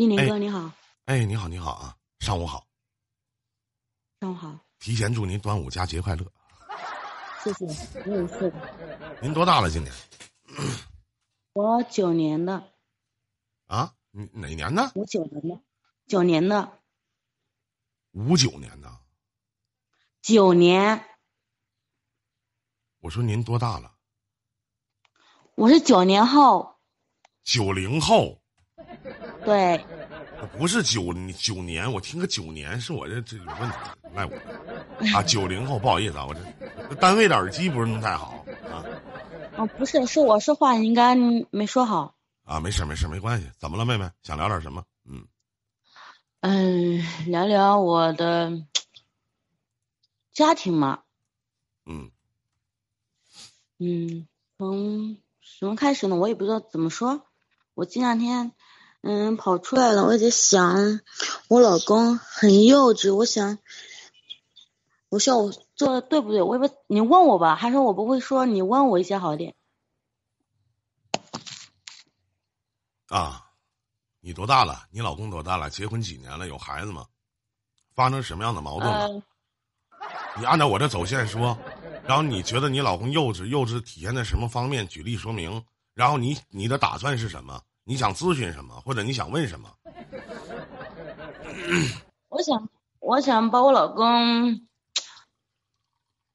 一林哥你好，哎，你好，你好啊，上午好，上午好，提前祝您端午佳节快乐。谢谢，我也是。您多大了？今年？我九年的。啊？你哪年的？五九年的。九年的。五九年的。九年。我说您多大了？我是九年后。九零后。对。不是九九年，我听个九年是我这这有问题，赖我。啊，九零后，不好意思啊，我这单位的耳机不是弄太好啊。哦，不是，是我说话应该没说好。啊，没事没事没关系。怎么了，妹妹？想聊点什么？嗯。嗯，聊聊我的家庭嘛。嗯。嗯，从什么开始呢？我也不知道怎么说。我这两天嗯跑出来了，我在想，我老公很幼稚，我想。我说我做的对不对？我也不，你问我吧。还说我不会说，你问我一些好点。啊，你多大了？你老公多大了？结婚几年了？有孩子吗？发生什么样的矛盾了？你按照我这走线说，然后你觉得你老公幼稚？幼稚体现在什么方面？举例说明。然后你你的打算是什么？你想咨询什么？或者你想问什么？我想，我想把我老公。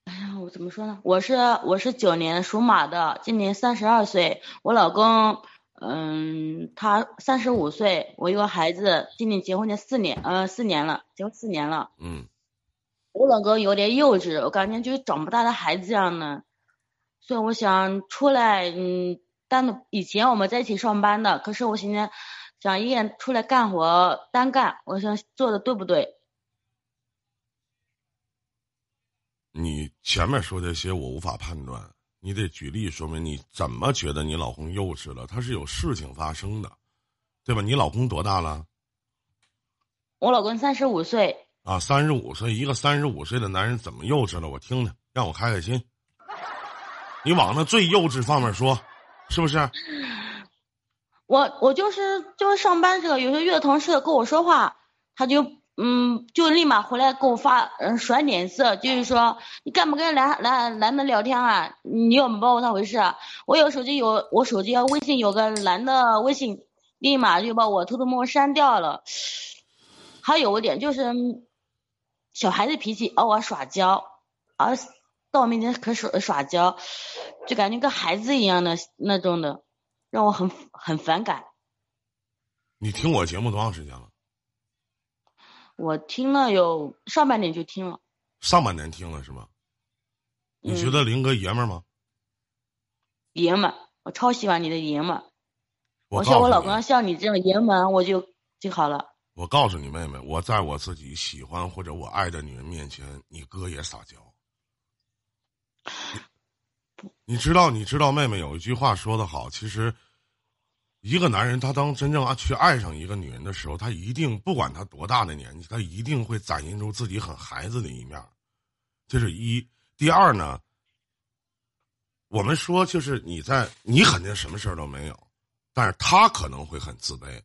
哎呀我怎么说呢？我是我是九年属马的，今年三十二岁。我老公，嗯，他三十五岁。我有个孩子，今年结婚的四年，呃，四年了，结婚四年了。嗯。我老公有点幼稚，我感觉就是长不大的孩子一样的，所以我想出来，嗯，单独以前我们在一起上班的，可是我现在想一个人出来干活单干，我想做的对不对？你前面说这些我无法判断，你得举例说明你怎么觉得你老公幼稚了？他是有事情发生的，对吧？你老公多大了？我老公三十五岁。啊，三十五岁，一个三十五岁的男人怎么幼稚了？我听听，让我开开心。你往那最幼稚方面说，是不是？我我就是就是上班这个，有时候遇到同事跟我说话，他就。嗯，就立马回来给我发，嗯，甩脸色，就是说你干不跟男男男的聊天啊？你有没把我当回事？我有手机有，我手机微信有个男的微信，立马就把我偷偷摸摸删掉了。还有一点就是，小孩子脾气偶尔耍娇，而到我面前可耍耍娇，就感觉跟孩子一样的那种的，让我很很反感。你听我节目多长时间了？我听了有上半年就听了，上半年听了是吗？你觉得林哥爷们儿吗？爷们，我超喜欢你的爷们。我像我老公像你这种爷们，我就就好了。我告诉你妹妹，我在我自己喜欢或者我爱的女人面前，你哥也撒娇。你知道，你知道，妹妹有一句话说的好，其实。一个男人，他当真正啊去爱上一个女人的时候，他一定不管他多大的年纪，他一定会展现出自己很孩子的一面。这是一。第二呢，我们说就是你在你肯定什么事儿都没有，但是他可能会很自卑。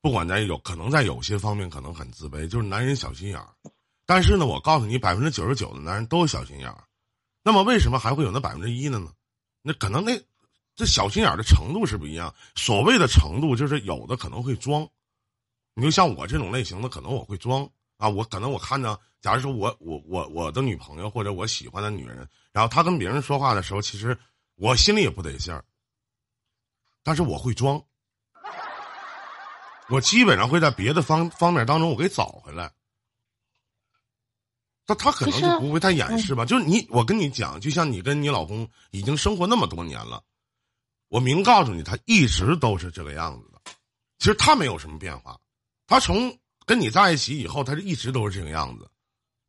不管在有可能在有些方面可能很自卑，就是男人小心眼儿。但是呢，我告诉你，百分之九十九的男人都小心眼儿。那么为什么还会有那百分之一的呢？那可能那。这小心眼的程度是不一样。所谓的程度，就是有的可能会装。你就像我这种类型的，可能我会装啊。我可能我看着，假如说我我我我的女朋友或者我喜欢的女人，然后她跟别人说话的时候，其实我心里也不得劲儿。但是我会装，我基本上会在别的方方面当中我给找回来。那他可能就不会太掩饰吧？就是你，我跟你讲，就像你跟你老公已经生活那么多年了。我明告诉你，他一直都是这个样子的。其实他没有什么变化，他从跟你在一起以后，他就一直都是这个样子，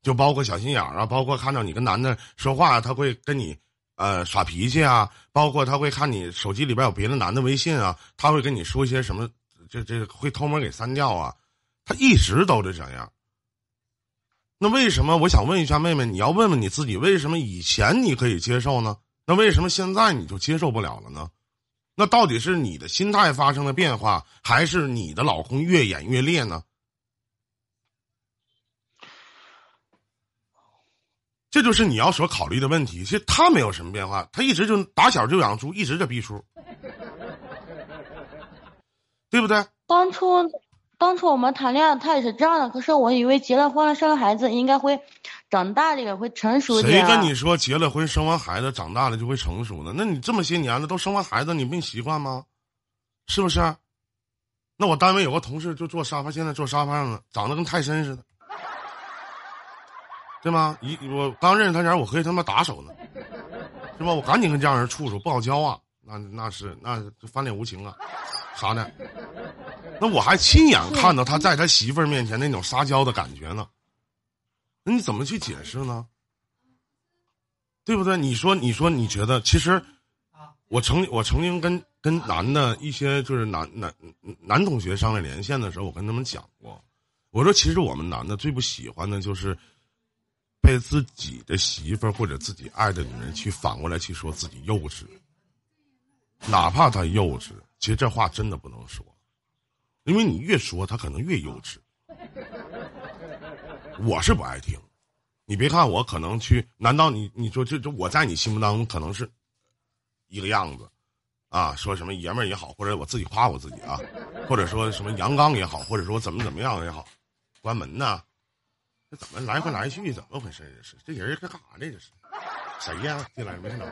就包括小心眼儿啊，包括看到你跟男的说话，他会跟你呃耍脾气啊，包括他会看你手机里边有别的男的微信啊，他会跟你说一些什么，这这会偷摸给删掉啊，他一直都是这样。那为什么？我想问一下妹妹，你要问问你自己，为什么以前你可以接受呢？那为什么现在你就接受不了了呢？那到底是你的心态发生了变化，还是你的老公越演越烈呢？这就是你要所考虑的问题。其实他没有什么变化，他一直就打小就养猪，一直在逼出，对不对？当初，当初我们谈恋爱，他也是这样的。可是我以为结了婚了，生了孩子，应该会长大点，会成熟点。谁跟你说结了婚、生完孩子、长大了就会成熟呢？那你这么些年了，都生完孩子，你没习惯吗？是不是？那我单位有个同事就坐沙发，现在坐沙发上了，长得跟泰森似的。对吗？一我刚认识他前，我可以他妈打手呢，是吧？我赶紧跟这样人处处，不好交啊。那那是那翻脸无情啊，啥呢。那我还亲眼看到他在他媳妇儿面前那种撒娇的感觉呢。那你怎么去解释呢？对不对？你说，你说，你觉得其实，我曾我曾经跟跟男的一些就是男男男同学上来连线的时候，我跟他们讲过，我说其实我们男的最不喜欢的就是。被自己的媳妇儿或者自己爱的女人去反过来去说自己幼稚，哪怕他幼稚，其实这话真的不能说，因为你越说他可能越幼稚。我是不爱听，你别看我可能去，难道你你说这这我在你心目当中可能是一个样子啊？说什么爷们儿也好，或者我自己夸我自己啊，或者说什么阳刚也好，或者说怎么怎么样也好，关门呢？这怎么来回来去？怎么回事？这是这人是干啥呢？这是谁呀？进来没看着？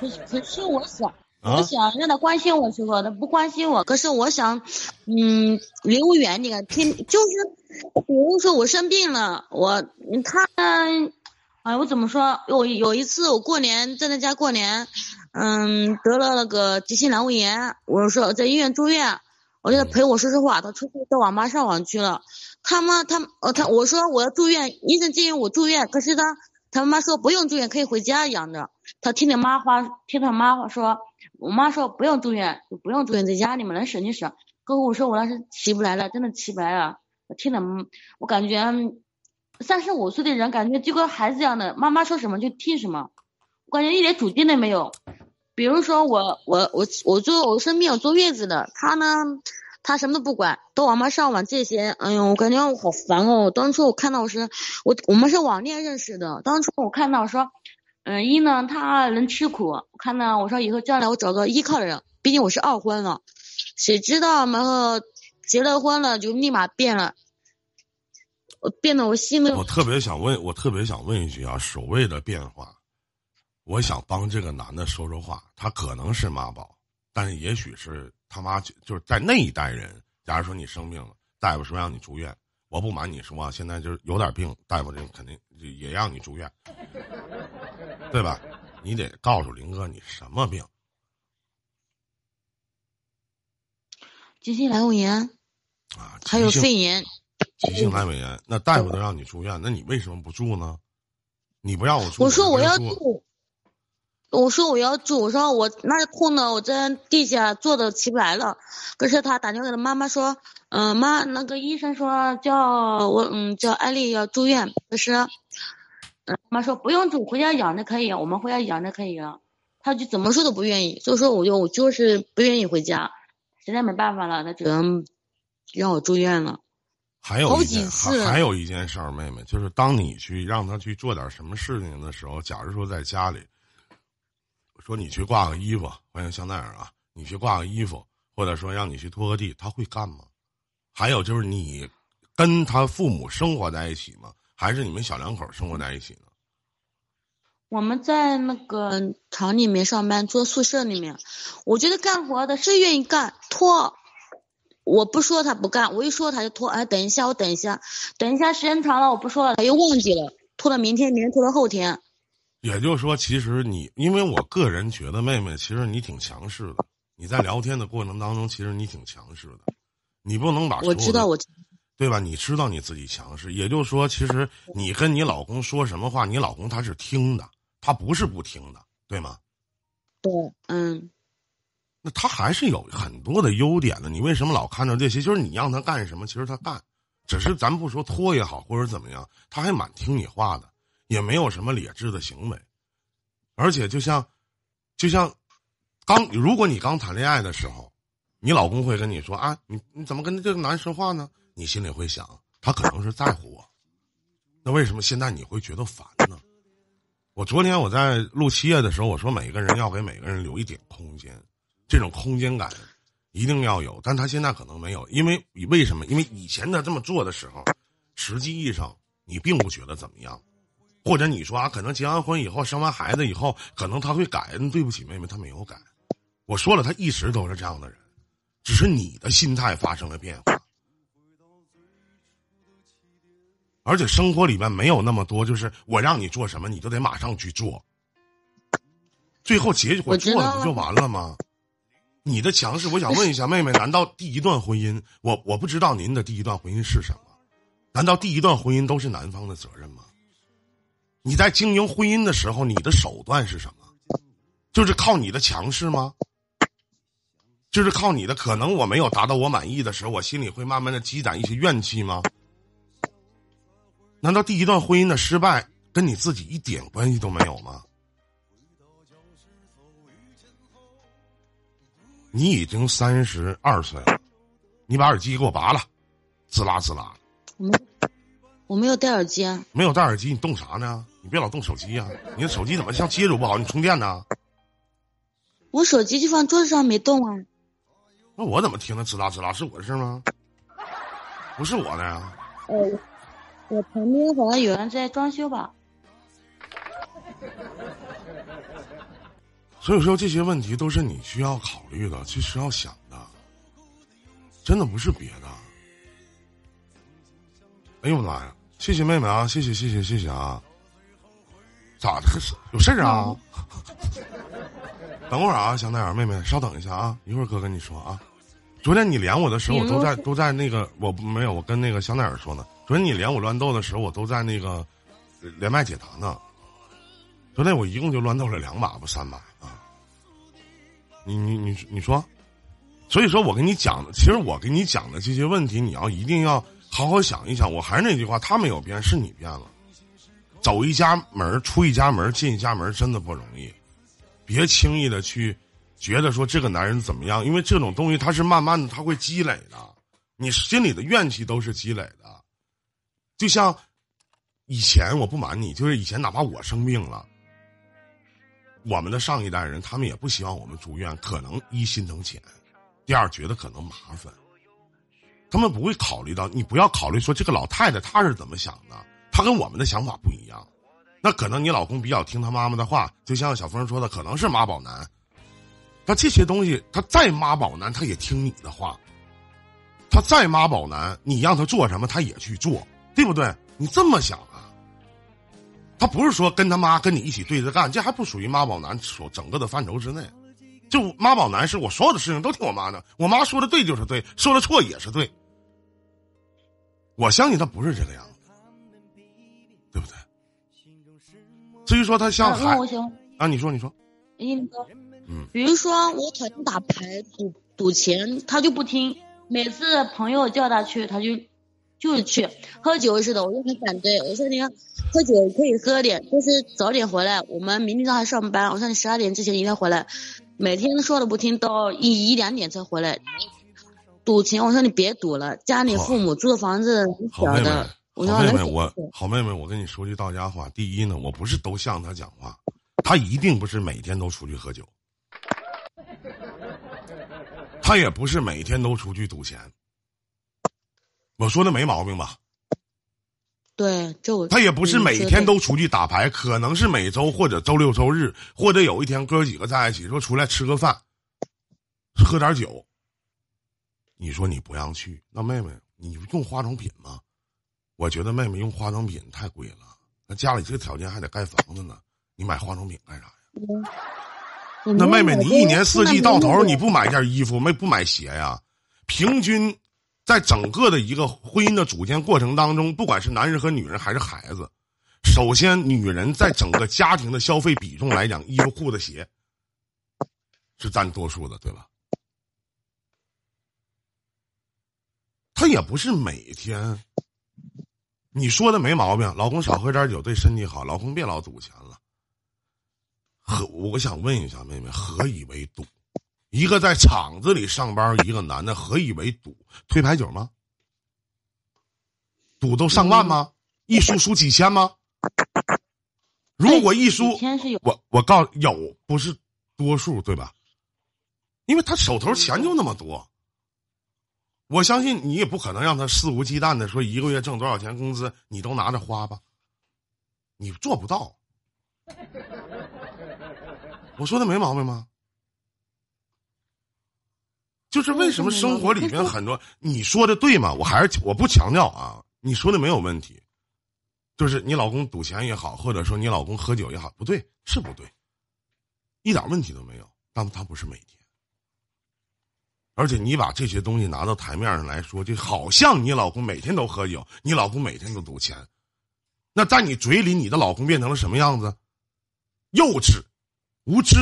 可是可是我想，我想让他关心我时候，他不关心我。可是我想，嗯，离我远点。天，就是比如说我生病了，我他，哎，我怎么说？有有一次我过年在他家过年，嗯，得了那个急性阑尾炎，我说在医院住院。我叫他陪我说说话，他出去到网吧上网去了。他妈他呃他我说我要住院，医生建议我住院，可是他他妈说不用住院，可以回家养着。他听他妈话，听他妈话说，我妈说不用住院，就不用住院，在家里面能省就省。可我说我那是起不来了，真的起不来了。我听他，我感觉三十五岁的人感觉就跟孩子一样的，妈妈说什么就听什么，我感觉一点主见都没有。比如说我我我我坐我身边有坐月子的，他呢，他什么都不管，到网吧上网这些，哎呦，我感觉我好烦哦。当初我看到是，我我们是网恋认识的，当初我看到说，嗯，一呢他能吃苦，看到我说以后将来我找个依靠的人，毕竟我是二婚了，谁知道然后结了婚了就立马变了，我变得我心里。我特别想问，我特别想问一句啊，所谓的变化。我想帮这个男的说说话，他可能是妈宝，但是也许是他妈就就是在那一代人。假如说你生病了，大夫说让你住院，我不瞒你说啊，现在就是有点病，大夫这肯定也让你住院，对吧？你得告诉林哥你什么病？急性阑尾炎啊，还有肺炎。急性阑尾炎，那大夫都让你住院，那你为什么不住呢？你不让我住，我说我要住。我说我要住，我说我那痛的，我在地下坐的起不来了。可是他打电话给他妈妈说，嗯妈，那个医生说叫我嗯叫艾丽要住院，可是，嗯妈说不用住，回家养着可以，我们回家养着可以了。他就怎么说都不愿意，所以说我就我就是不愿意回家，实在没办法了，他只能让我住院了。还有一件还还有一件事儿，妹妹，就是当你去让他去做点什么事情的时候，假如说在家里。说你去挂个衣服，欢迎香奈儿啊！你去挂个衣服，或者说让你去拖个地，他会干吗？还有就是你跟他父母生活在一起吗？还是你们小两口生活在一起呢？我们在那个厂里面上班，住宿舍里面。我觉得干活的谁愿意干拖，我不说他不干，我一说他就拖。哎，等一下，我等一下，等一下，时间长了我不说了，他又忘记了，拖到明天，明天拖到后天。也就是说，其实你，因为我个人觉得，妹妹，其实你挺强势的。你在聊天的过程当中，其实你挺强势的。你不能把我知道我，对吧？你知道你自己强势。也就是说，其实你跟你老公说什么话，你老公他是听的，他不是不听的，对吗？对，嗯。那他还是有很多的优点的。你为什么老看到这些？就是你让他干什么，其实他干。只是咱不说拖也好，或者怎么样，他还蛮听你话的。也没有什么劣质的行为，而且就像就像刚如果你刚谈恋爱的时候，你老公会跟你说啊，你你怎么跟这个男人说话呢？你心里会想，他可能是在乎我。那为什么现在你会觉得烦呢？我昨天我在录七夜的时候，我说每个人要给每个人留一点空间，这种空间感一定要有。但他现在可能没有，因为为什么？因为以前他这么做的时候，实际意义上你并不觉得怎么样，或者你说啊，可能结完婚以后生完孩子以后，可能他会改。对不起，妹妹，他没有改。我说了，他一直都是这样的人，只是你的心态发生了变化。而且生活里面没有那么多，就是我让你做什么，你就得马上去做。最后结果做了不就完了吗？你的强势，我想问一下妹妹，难道第一段婚姻，我我不知道您的第一段婚姻是什么？难道第一段婚姻都是男方的责任吗？你在经营婚姻的时候，你的手段是什么？就是靠你的强势吗？就是靠你的？可能我没有达到我满意的时候，我心里会慢慢的积攒一些怨气吗？难道第一段婚姻的失败跟你自己一点关系都没有吗？你已经三十二岁了，你把耳机给我拔了，滋啦滋啦。我没，我没有戴耳机啊。没有戴耳机，你动啥呢？你别老动手机呀！你的手机怎么像接触不好？你充电呢？我手机就放桌子上没动啊。那我怎么听着吱啦吱啦？是我的事吗？不是我的呀。哦。我旁边好像有人在装修吧，所以说这些问题都是你需要考虑的，其实要想的，真的不是别的。哎呦我的妈呀！谢谢妹妹啊，谢谢谢谢谢谢啊！咋的？有事儿啊？等会儿啊，香奈儿妹妹，稍等一下啊，一会儿哥跟你说啊。昨天你连我的时候，我都在都在那个，我没有，我跟那个香奈儿说呢。昨天你连我乱斗的时候，我都在那个连麦解答呢。昨天我一共就乱斗了两把不三把啊。你你你你说，所以说我跟你讲的，其实我跟你讲的这些问题，你要一定要好好想一想。我还是那句话，他没有变，是你变了。走一家门出一家门进一家门真的不容易，别轻易的去。觉得说这个男人怎么样？因为这种东西他是慢慢的，他会积累的。你心里的怨气都是积累的，就像以前我不瞒你，就是以前哪怕我生病了，我们的上一代人他们也不希望我们住院，可能一心疼钱，第二觉得可能麻烦，他们不会考虑到你不要考虑说这个老太太她是怎么想的，他跟我们的想法不一样。那可能你老公比较听他妈妈的话，就像小峰说的，可能是妈宝男。那这些东西，他再妈宝男，他也听你的话。他再妈宝男，你让他做什么，他也去做，对不对？你这么想啊？他不是说跟他妈跟你一起对着干，这还不属于妈宝男所整个的范畴之内。就妈宝男是我所有的事情都听我妈的，我妈说的对就是对，说的错也是对。我相信他不是这个样子，对不对？至于说他像海啊，你说你说。嗯，比如说我讨厌打牌、赌赌钱，他就不听。每次朋友叫他去，他就就是去。喝酒似的，我就很反对。我说你看，喝酒可以喝点，但是早点回来。我们明天早上上班，我说你十二点之前一定要回来。每天说的不听，到一一两点才回来。赌钱，我说你别赌了，家里父母住的房子小的。好妹妹，我好妹妹，我跟你说句到家话。第一呢，我不是都向他讲话，他一定不是每天都出去喝酒。他也不是每天都出去赌钱，我说的没毛病吧？对，就他也不是每天都出去打牌，可能是每周或者周六周日，或者有一天哥几个在一起说出来吃个饭，喝点酒。你说你不让去，那妹妹你用化妆品吗？我觉得妹妹用化妆品太贵了，那家里这个条件还得盖房子呢，你买化妆品干啥呀？那妹妹，你一年四季到头你不买件衣服，没不买鞋呀？平均，在整个的一个婚姻的组建过程当中，不管是男人和女人还是孩子，首先女人在整个家庭的消费比重来讲，衣服、裤子、鞋是占多数的，对吧？他也不是每天。你说的没毛病，老公少喝点酒对身体好，老公别老赌钱了。何，我想问一下妹妹，何以为赌？一个在厂子里上班，一个男的，何以为赌？推牌九吗？赌都上万吗？一输输几千吗？如果一输，我我告有不是多数对吧？因为他手头钱就那么多，我相信你也不可能让他肆无忌惮的说一个月挣多少钱工资你都拿着花吧，你做不到。我说的没毛病吗？就是为什么生活里面很多你说的对吗？我还是我不强调啊，你说的没有问题。就是你老公赌钱也好，或者说你老公喝酒也好，不对是不对，一点问题都没有。但他不是每天，而且你把这些东西拿到台面上来说，就好像你老公每天都喝酒，你老公每天都赌钱，那在你嘴里，你的老公变成了什么样子？幼稚、无知，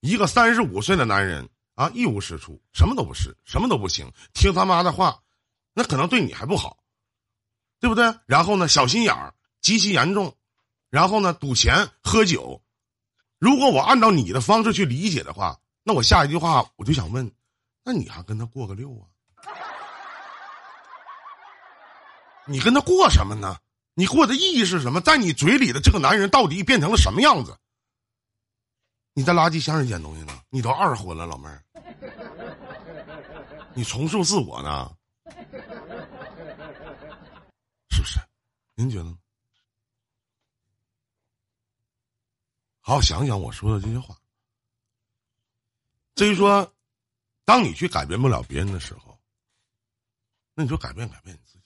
一个三十五岁的男人啊，一无是处，什么都不是，什么都不行，听他妈的话，那可能对你还不好，对不对？然后呢，小心眼儿。极其严重，然后呢，赌钱喝酒。如果我按照你的方式去理解的话，那我下一句话我就想问：那你还跟他过个六啊？你跟他过什么呢？你过的意义是什么？在你嘴里的这个男人到底变成了什么样子？你在垃圾箱里捡东西呢？你都二婚了，老妹儿，你重塑自我呢？是不是？您觉得？好好想想我说的这些话。至于说，当你去改变不了别人的时候，那你就改变改变你自己。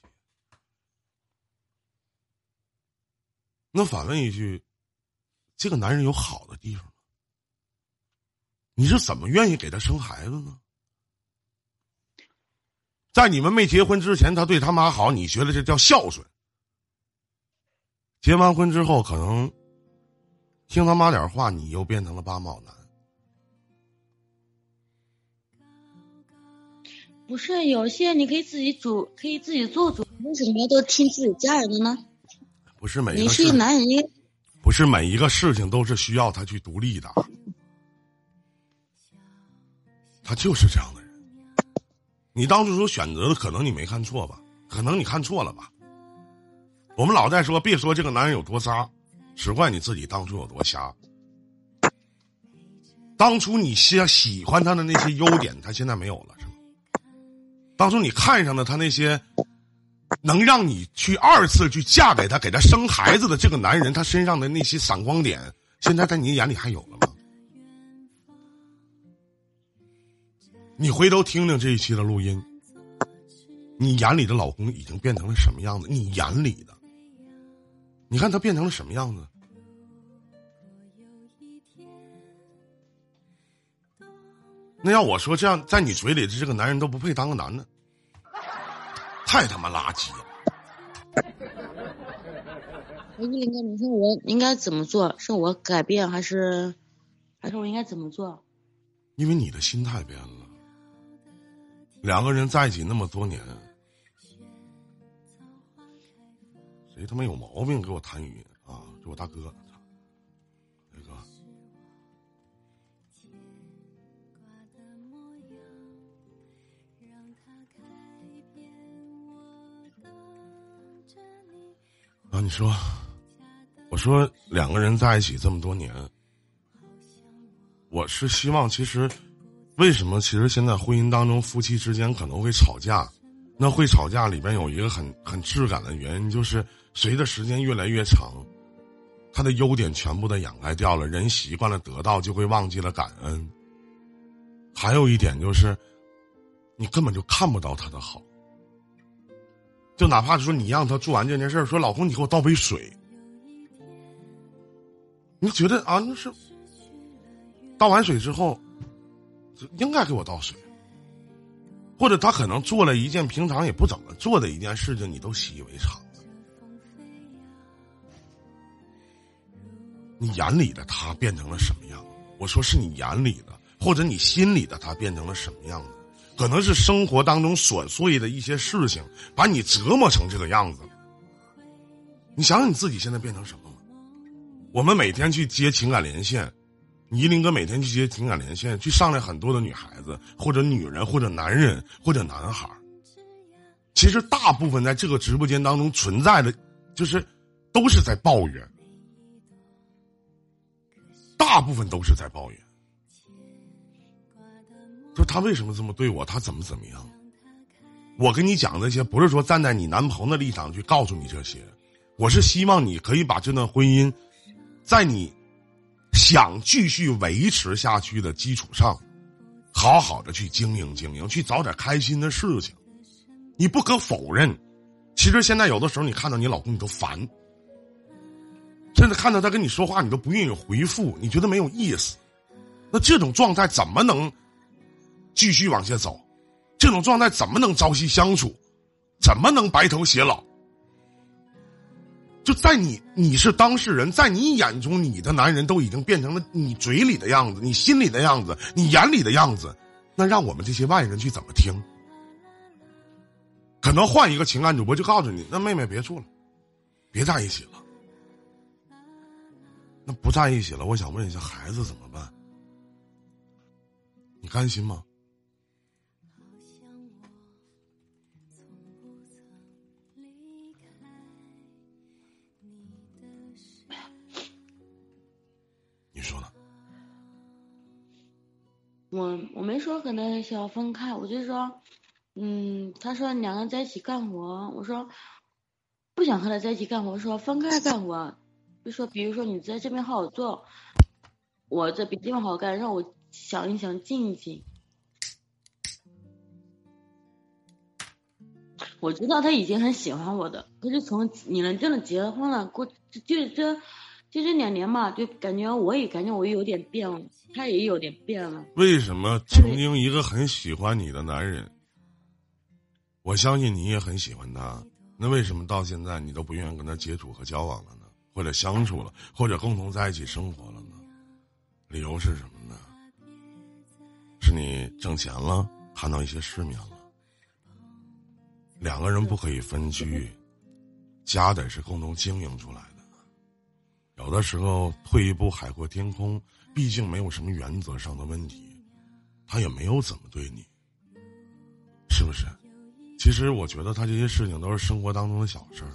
那反问一句：这个男人有好的地方吗？你是怎么愿意给他生孩子呢？在你们没结婚之前，他对他妈好，你觉得这叫孝顺？结完婚之后，可能。听他妈点话，你又变成了八毛男。不是有些你可以自己煮，可以自己做主，为什么要都听自己家人的呢？不是每你是一男人，不是每一个事情都是需要他去独立的。他就是这样的人。你当初所选择的，可能你没看错吧？可能你看错了吧？我们老在说，别说这个男人有多渣。只怪你自己当初有多瞎。当初你喜喜欢他的那些优点，他现在没有了？当初你看上的他那些能让你去二次去嫁给他、给他生孩子的这个男人，他身上的那些闪光点，现在在你眼里还有了吗？你回头听听这一期的录音，你眼里的老公已经变成了什么样子？你眼里的。你看他变成了什么样子？那要我说，这样在你嘴里的这个男人都不配当个男的，太他妈垃圾了！我林哥，你说我应该怎么做？是我改变，还是还是我应该怎么做？因为你的心态变了，两个人在一起那么多年。谁他妈有毛病给我谈语音啊？这我大哥，你说，我说两个人在一起这么多年，我是希望，其实为什么？其实现在婚姻当中，夫妻之间可能会吵架，那会吵架里边有一个很很质感的原因，就是。随着时间越来越长，他的优点全部都掩盖掉了。人习惯了得到，就会忘记了感恩。还有一点就是，你根本就看不到他的好。就哪怕说你让他做完这件事儿说老公，你给我倒杯水，你觉得啊，那是倒完水之后，应该给我倒水，或者他可能做了一件平常也不怎么做的一件事情，你都习以为常。你眼里的他变成了什么样？我说是你眼里的，或者你心里的他变成了什么样子？可能是生活当中琐碎的一些事情把你折磨成这个样子。你想想你自己现在变成什么了？我们每天去接情感连线，依林哥每天去接情感连线，去上来很多的女孩子，或者女人，或者男人，或者男孩其实大部分在这个直播间当中存在的，就是都是在抱怨，大部分都是在抱怨。他为什么这么对我？他怎么怎么样？我跟你讲这些，不是说站在你男朋友的立场去告诉你这些，我是希望你可以把这段婚姻，在你想继续维持下去的基础上，好好的去经营经营，去找点开心的事情。你不可否认，其实现在有的时候你看到你老公你都烦，甚至看到他跟你说话你都不愿意回复，你觉得没有意思。那这种状态怎么能？继续往下走，这种状态怎么能朝夕相处？怎么能白头偕老？就在你你是当事人，在你眼中，你的男人都已经变成了你嘴里的样子，你心里的样子，你眼里的样子，那让我们这些外人去怎么听？可能换一个情感主播就告诉你，那妹妹别处了，别在一起了。那不在一起了，我想问一下，孩子怎么办？你甘心吗？我我没说和他想要分开，我就说，嗯，他说两个人在一起干活，我说不想和他在一起干活，说分开干活，就说比如说你在这边好好做，我这别地方好好干，让我想一想静一静。我知道他已经很喜欢我的，可是从你们真的结了婚了，过就这。就这两年嘛，就感觉我也感觉我有点变了，他也有点变了。为什么曾经一个很喜欢你的男人，我相信你也很喜欢他，那为什么到现在你都不愿意跟他接触和交往了呢？或者相处了，或者共同在一起生活了呢？理由是什么呢？是你挣钱了，看到一些世面了。两个人不可以分居，家得是共同经营出来的。有的时候退一步海阔天空，毕竟没有什么原则上的问题，他也没有怎么对你，是不是？其实我觉得他这些事情都是生活当中的小事儿，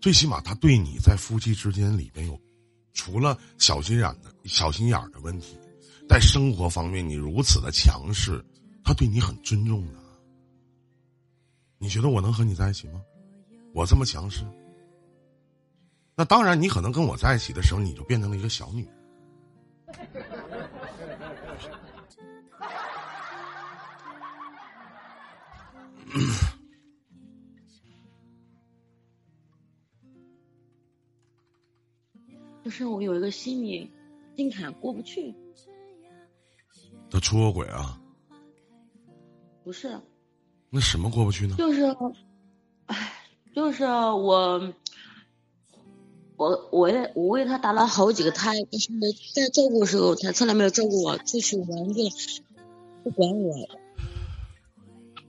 最起码他对你在夫妻之间里边有，除了小心眼的小心眼的问题，在生活方面你如此的强势，他对你很尊重的。你觉得我能和你在一起吗？我这么强势？那当然，你可能跟我在一起的时候，你就变成了一个小女人。就是我有一个心理心坎过不去。他出过轨啊？不是。那什么过不去呢？就是，哎，就是我。我我也我为他打了好几个胎，但是在照顾的时候，他从来没有照顾我，出去玩去了，不管我，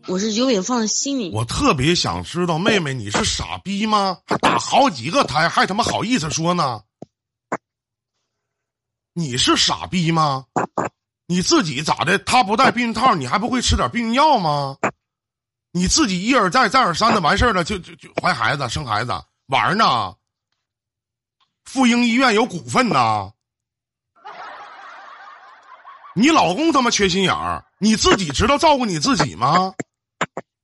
我是永远放在心里。我特别想知道，妹妹，你是傻逼吗？还打好几个胎，还他妈好意思说呢？你是傻逼吗？你自己咋的？他不戴避孕套，你还不会吃点避孕药吗？你自己一而再再而三的完事儿了，就就就怀孩子生孩子玩呢？妇婴医院有股份呐，你老公他妈缺心眼儿，你自己知道照顾你自己吗？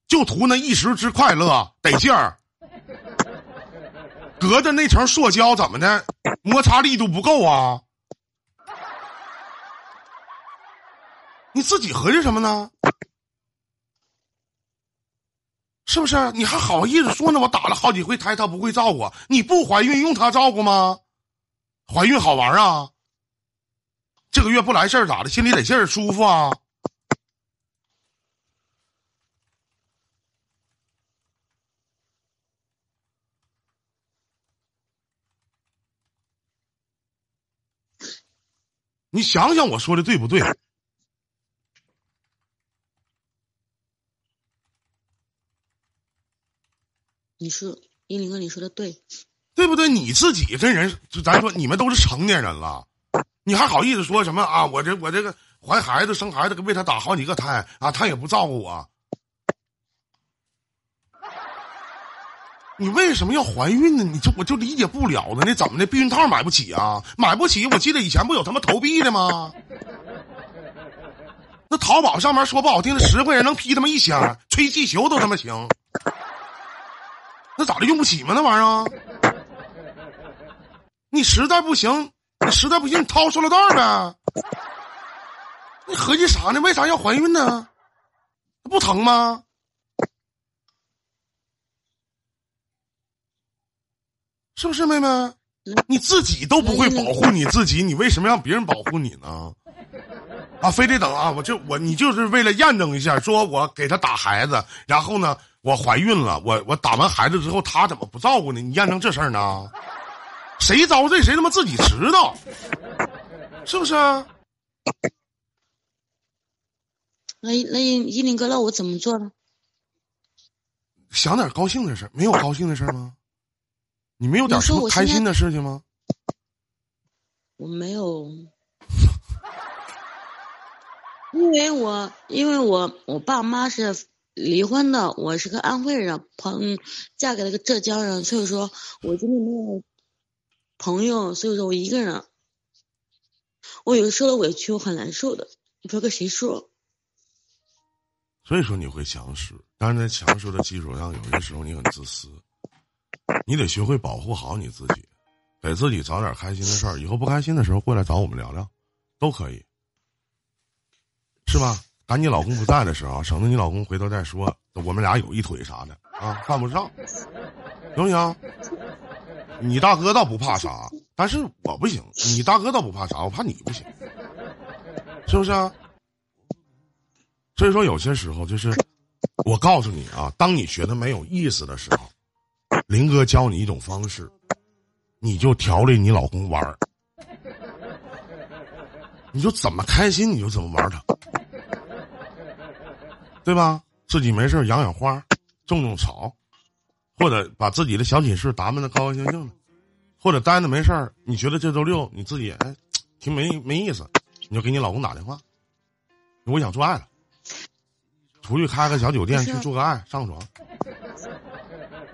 就图那一时之快乐得劲儿，隔着那层塑胶怎么的？摩擦力度不够啊？你自己合计什么呢？是不是？你还好意思说呢？我打了好几回胎，他不会照顾。你不怀孕用他照顾吗？怀孕好玩啊？这个月不来事儿咋的？心里得劲儿舒服啊？你想想我说的对不对？你说，依林哥，你说的对，对不对？你自己这人，咱说，你们都是成年人了，你还好意思说什么啊？我这我这个怀孩子生孩子，为他打好几个胎啊，他也不照顾我。你为什么要怀孕呢？你这我就理解不了了。那怎么的？避孕套买不起啊？买不起？我记得以前不有他妈投币的吗？那淘宝上面说不好听的，十块钱能批他妈一箱，吹气球都他妈行。那咋的？用不起吗？那玩意儿？你实在不行，你实在不行，你掏塑料袋呗。你合计啥呢？为啥要怀孕呢？不疼吗？是不是妹妹？你自己都不会保护你自己，你为什么让别人保护你呢？啊，非得等啊！我就我你就是为了验证一下，说我给他打孩子，然后呢，我怀孕了，我我打完孩子之后，他怎么不照顾呢？你验证这事儿呢？谁遭罪谁他妈自己知道，是不是？啊那那依林哥，那我怎么做呢？想点高兴的事没有高兴的事吗？你没有点什么开心的事情吗？我没有，因为我因为我我爸妈是离婚的，我是个安徽人，朋嫁给了个浙江人，所以说我今天没有朋友，所以说我一个人，我有受了委屈，我很难受的，不知道跟谁说。所以说你会强势，但是在强势的基础上，有些时候你很自私。你得学会保护好你自己，给自己找点开心的事儿。以后不开心的时候过来找我们聊聊，都可以，是吧？赶你老公不在的时候，省得你老公回头再说我们俩有一腿啥的啊，犯不上，行不行？你大哥倒不怕啥，但是我不行。你大哥倒不怕啥，我怕你不行，是不是？啊？所以说，有些时候就是，我告诉你啊，当你觉得没有意思的时候。林哥教你一种方式，你就调理你老公玩儿，你就怎么开心你就怎么玩他，对吧？自己没事养养花，种种草，或者把自己的小寝室打扮的高高兴兴的，或者待着没事儿，你觉得这周六你自己哎挺没没意思，你就给你老公打电话，我想做爱了，出去开个小酒店去做个爱，上床。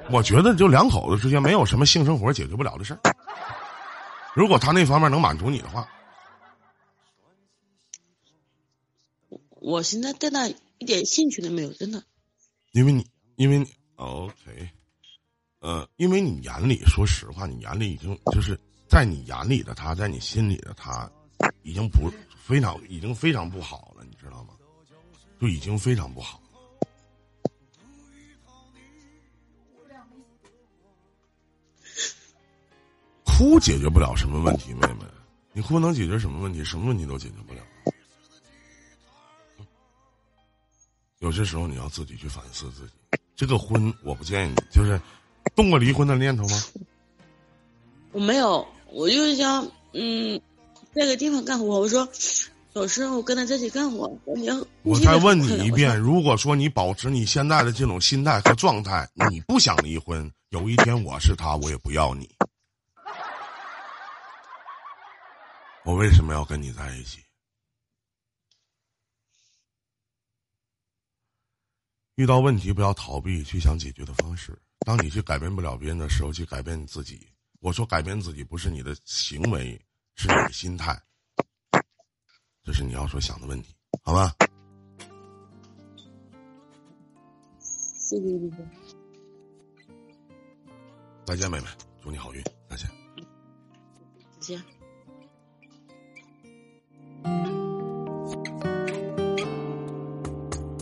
我觉得就两口子之间没有什么性生活解决不了的事儿。如果他那方面能满足你的话，我现在对他一点兴趣都没有，真的。因为你，因为你，OK，呃，因为你眼里，说实话，你眼里已经就是在你眼里的他，在你心里的他，已经不非常，已经非常不好了，你知道吗？就已经非常不好。哭解决不了什么问题，妹妹，你哭能解决什么问题？什么问题都解决不了。有些时候你要自己去反思自己。这个婚，我不建议你，就是动过离婚的念头吗？我没有，我就是想，嗯，在个地方干活。我说，有时候跟他在一起干活。你要，我再问你一遍，如果说你保持你现在的这种心态和状态，你不想离婚，有一天我是他，我也不要你。我为什么要跟你在一起？遇到问题不要逃避，去想解决的方式。当你去改变不了别人的时候，去改变你自己。我说改变自己不是你的行为，是你的心态。这是你要所想的问题，好吧？谢谢再见，妹妹，祝你好运，再见。再见。